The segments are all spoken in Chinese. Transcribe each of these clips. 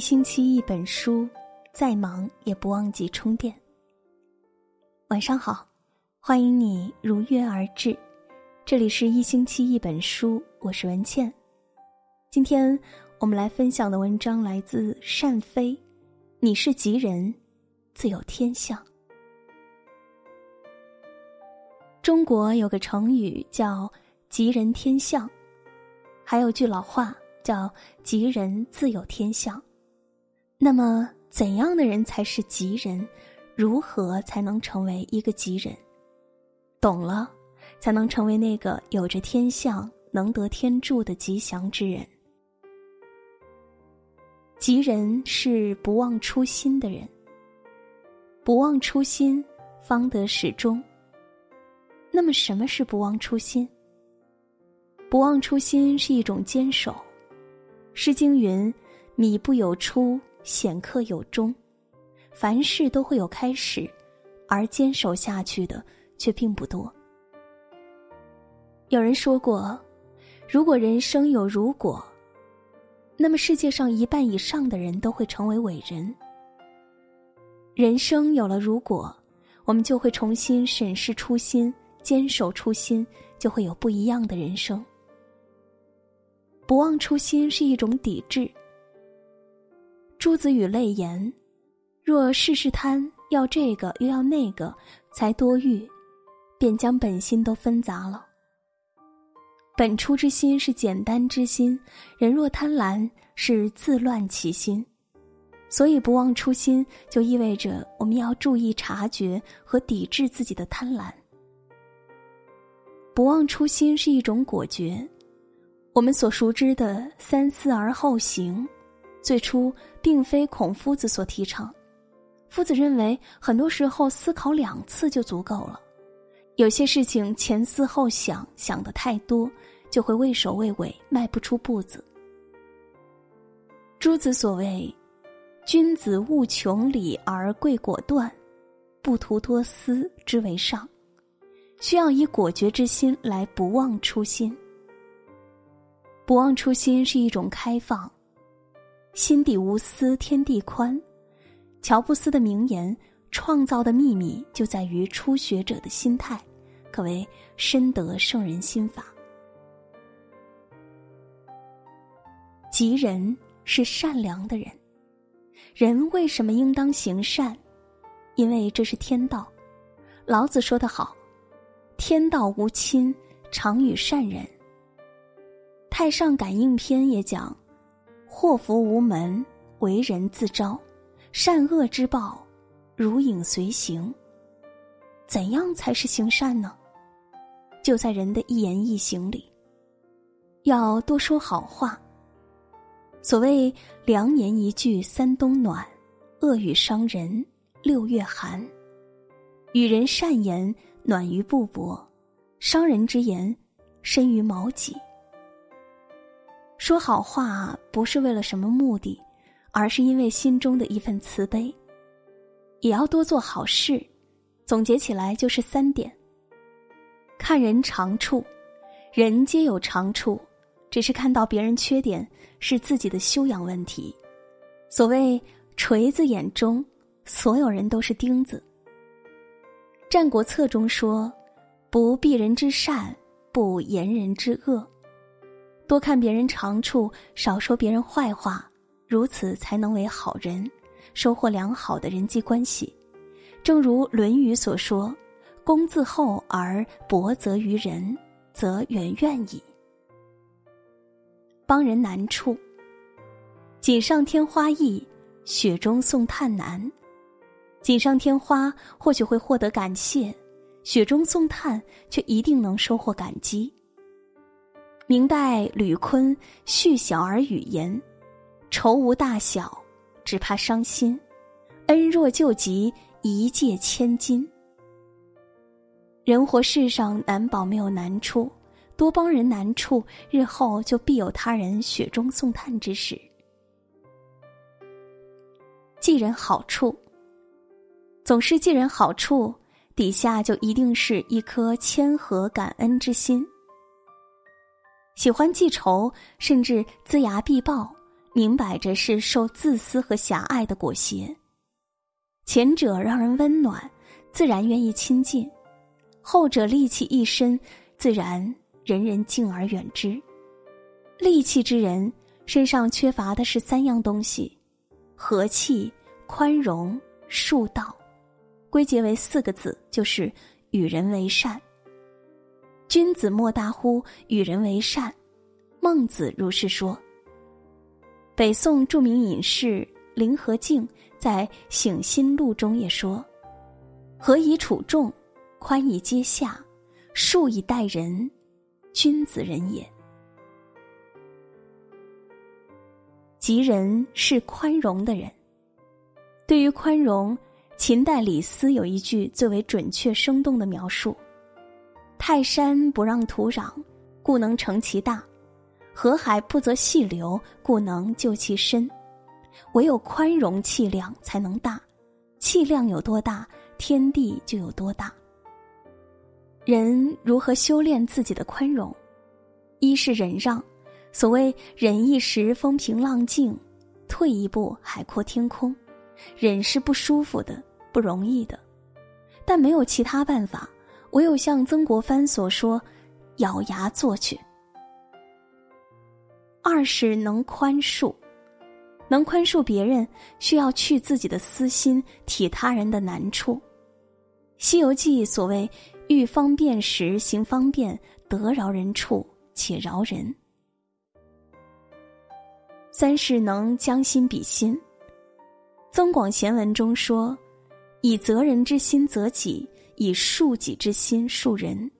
星期一本书，再忙也不忘记充电。晚上好，欢迎你如约而至，这里是一星期一本书，我是文倩。今天我们来分享的文章来自单飞，你是吉人，自有天相。中国有个成语叫“吉人天相”，还有句老话叫“吉人自有天相”。那么，怎样的人才是吉人？如何才能成为一个吉人？懂了，才能成为那个有着天相、能得天助的吉祥之人。吉人是不忘初心的人，不忘初心，方得始终。那么，什么是不忘初心？不忘初心是一种坚守。《诗经》云：“米不有初。”显客有终，凡事都会有开始，而坚守下去的却并不多。有人说过，如果人生有如果，那么世界上一半以上的人都会成为伟人。人生有了如果，我们就会重新审视初心，坚守初心，就会有不一样的人生。不忘初心是一种抵制。朱子语泪言：“若事事贪，要这个又要那个，才多欲，便将本心都分杂了。本初之心是简单之心，人若贪婪，是自乱其心。所以不忘初心，就意味着我们要注意察觉和抵制自己的贪婪。不忘初心是一种果决，我们所熟知的三思而后行。”最初并非孔夫子所提倡，夫子认为很多时候思考两次就足够了，有些事情前思后想，想的太多就会畏首畏尾，迈不出步子。朱子所谓“君子务穷理而贵果断，不图多思之为上”，需要以果决之心来不忘初心。不忘初心是一种开放。心底无私，天地宽。乔布斯的名言：“创造的秘密就在于初学者的心态”，可谓深得圣人心法。吉人是善良的人，人为什么应当行善？因为这是天道。老子说得好：“天道无亲，常与善人。”太上感应篇也讲。祸福无门，为人自招；善恶之报，如影随形。怎样才是行善呢？就在人的一言一行里。要多说好话。所谓“良言一句三冬暖，恶语伤人六月寒”。与人善言，暖于布帛；伤人之言，深于矛戟。说好话不是为了什么目的，而是因为心中的一份慈悲。也要多做好事，总结起来就是三点：看人长处，人皆有长处，只是看到别人缺点是自己的修养问题。所谓锤子眼中，所有人都是钉子。《战国策》中说：“不避人之善，不言人之恶。”多看别人长处，少说别人坏话，如此才能为好人，收获良好的人际关系。正如《论语》所说：“公自厚而薄责于人，则远怨矣。”帮人难处，锦上添花易，雪中送炭难。锦上添花或许会获得感谢，雪中送炭却一定能收获感激。明代吕坤续小儿语言：“仇无大小，只怕伤心；恩若救急，一借千金。”人活世上难保没有难处，多帮人难处，日后就必有他人雪中送炭之时。记人好处，总是记人好处，底下就一定是一颗谦和感恩之心。喜欢记仇，甚至龇牙必报，明摆着是受自私和狭隘的裹挟。前者让人温暖，自然愿意亲近；后者戾气一身，自然人人敬而远之。戾气之人身上缺乏的是三样东西：和气、宽容、恕道。归结为四个字，就是与人为善。君子莫大乎与人为善，孟子如是说。北宋著名隐士林和靖在《醒心录》中也说：“和以处众，宽以接下，恕以待人，君子人也。”吉人是宽容的人。对于宽容，秦代李斯有一句最为准确生动的描述。泰山不让土壤，故能成其大；河海不择细流，故能就其深。唯有宽容气量才能大，气量有多大，天地就有多大。人如何修炼自己的宽容？一是忍让，所谓忍一时风平浪静，退一步海阔天空。忍是不舒服的，不容易的，但没有其他办法。唯有像曾国藩所说，咬牙做去。二是能宽恕，能宽恕别人，需要去自己的私心，体他人的难处。《西游记》所谓“遇方便时行方便，得饶人处且饶人”。三是能将心比心，《增广贤文》中说：“以责人之心责己。”以恕己之心恕人，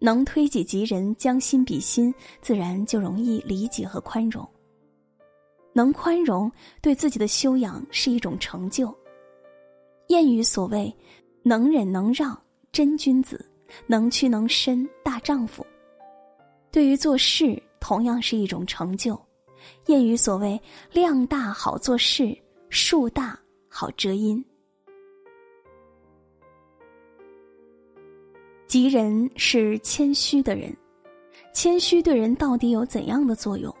能推己及人，将心比心，自然就容易理解和宽容。能宽容，对自己的修养是一种成就。谚语所谓“能忍能让，真君子；能屈能伸，大丈夫”，对于做事同样是一种成就。谚语所谓“量大好做事，树大好遮阴”。吉人是谦虚的人，谦虚对人到底有怎样的作用？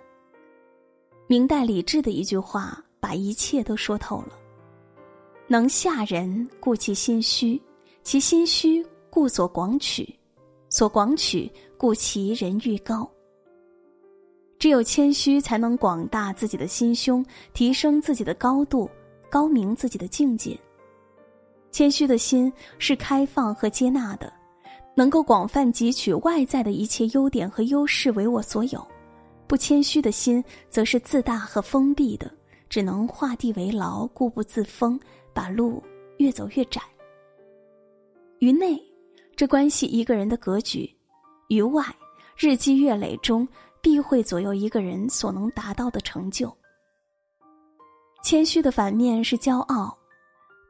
明代李治的一句话把一切都说透了：能下人，故其心虚；其心虚，故所广取；所广取，故其人欲高。只有谦虚，才能广大自己的心胸，提升自己的高度，高明自己的境界。谦虚的心是开放和接纳的。能够广泛汲取外在的一切优点和优势为我所有，不谦虚的心则是自大和封闭的，只能画地为牢，固步自封，把路越走越窄。于内，这关系一个人的格局；于外，日积月累中必会左右一个人所能达到的成就。谦虚的反面是骄傲。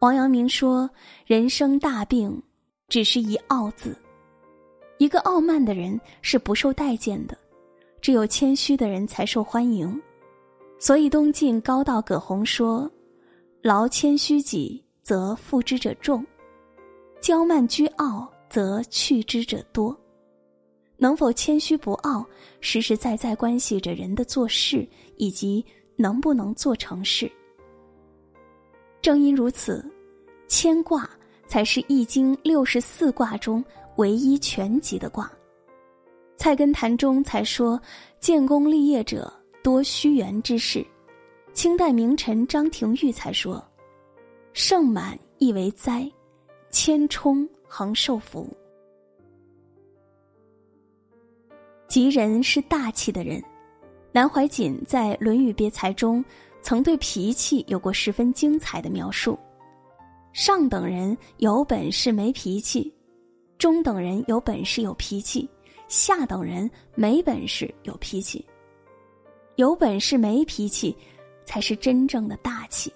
王阳明说：“人生大病，只是一傲字。”一个傲慢的人是不受待见的，只有谦虚的人才受欢迎。所以东晋高道葛洪说：“劳谦虚己，则负之者众；骄慢居傲，则去之者多。”能否谦虚不傲，实实在在关系着人的做事以及能不能做成事。正因如此，谦卦才是《易经》六十四卦中。唯一全集的卦，《菜根谭》中才说：“建功立业者多虚圆之事。”清代名臣张廷玉才说：“盛满亦为灾，谦冲恒受福。”吉人是大气的人。南怀瑾在《论语别裁》中曾对脾气有过十分精彩的描述：上等人有本事没脾气。中等人有本事有脾气，下等人没本事有脾气。有本事没脾气，才是真正的大气。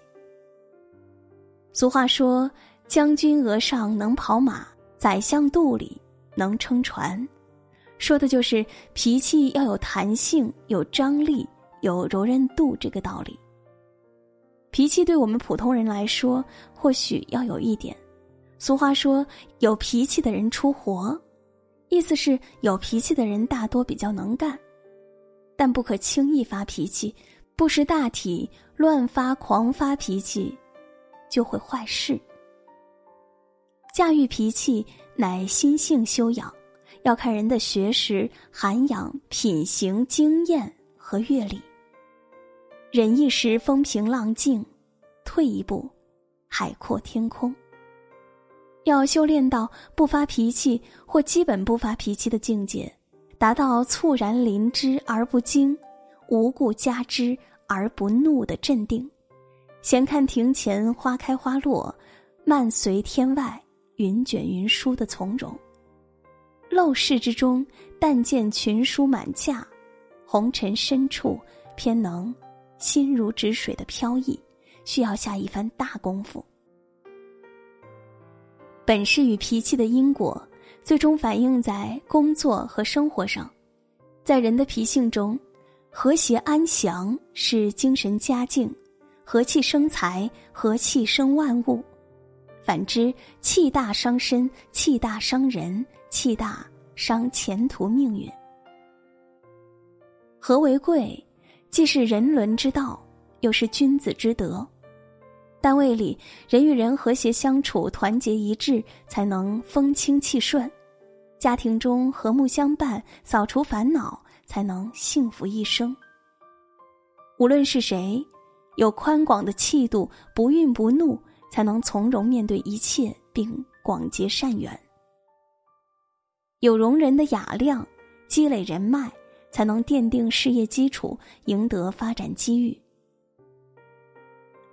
俗话说：“将军额上能跑马，宰相肚里能撑船。”说的就是脾气要有弹性、有张力、有柔韧度这个道理。脾气对我们普通人来说，或许要有一点。俗话说：“有脾气的人出活”，意思是有脾气的人大多比较能干，但不可轻易发脾气，不识大体，乱发狂发脾气，就会坏事。驾驭脾气乃心性修养，要看人的学识、涵养、品行、经验和阅历。忍一时风平浪静，退一步，海阔天空。要修炼到不发脾气或基本不发脾气的境界，达到猝然临之而不惊，无故加之而不怒的镇定。闲看庭前花开花落，漫随天外云卷云舒的从容。陋室之中，但见群书满架，红尘深处，偏能。心如止水的飘逸，需要下一番大功夫。本事与脾气的因果，最终反映在工作和生活上。在人的脾性中，和谐安详是精神佳境，和气生财，和气生万物。反之，气大伤身，气大伤人，气大伤前途命运。和为贵？既是人伦之道，又是君子之德。单位里人与人和谐相处，团结一致，才能风清气顺；家庭中和睦相伴，扫除烦恼，才能幸福一生。无论是谁，有宽广的气度，不愠不怒，才能从容面对一切，并广结善缘。有容人的雅量，积累人脉。才能奠定事业基础，赢得发展机遇。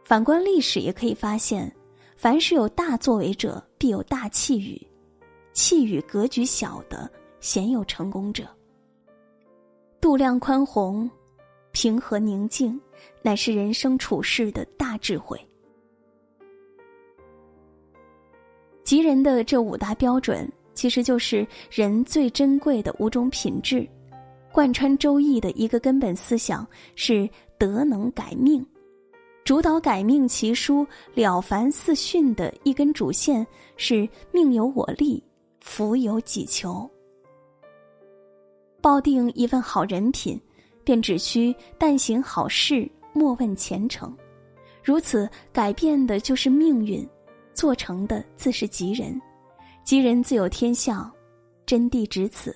反观历史，也可以发现，凡是有大作为者，必有大气宇；气宇格局小的，鲜有成功者。度量宽宏、平和宁静，乃是人生处世的大智慧。吉人的这五大标准，其实就是人最珍贵的五种品质。贯穿《周易》的一个根本思想是“德能改命”，主导改命奇书《了凡四训》的一根主线是“命由我立，福由己求”。抱定一份好人品，便只需但行好事，莫问前程。如此改变的就是命运，做成的自是吉人，吉人自有天相，真谛只此。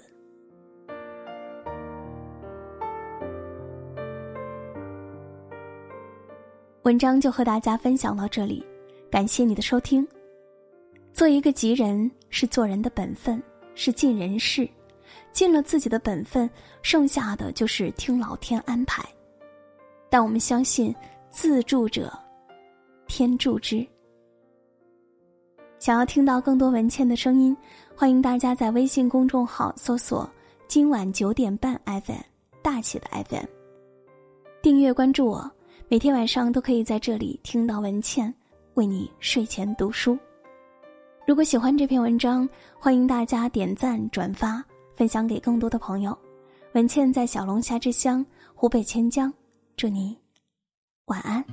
文章就和大家分享到这里，感谢你的收听。做一个吉人是做人的本分，是尽人事，尽了自己的本分，剩下的就是听老天安排。但我们相信，自助者天助之。想要听到更多文倩的声音，欢迎大家在微信公众号搜索“今晚九点半 FM” 大写的 FM，订阅关注我。每天晚上都可以在这里听到文倩为你睡前读书。如果喜欢这篇文章，欢迎大家点赞、转发、分享给更多的朋友。文倩在小龙虾之乡湖北潜江，祝你晚安。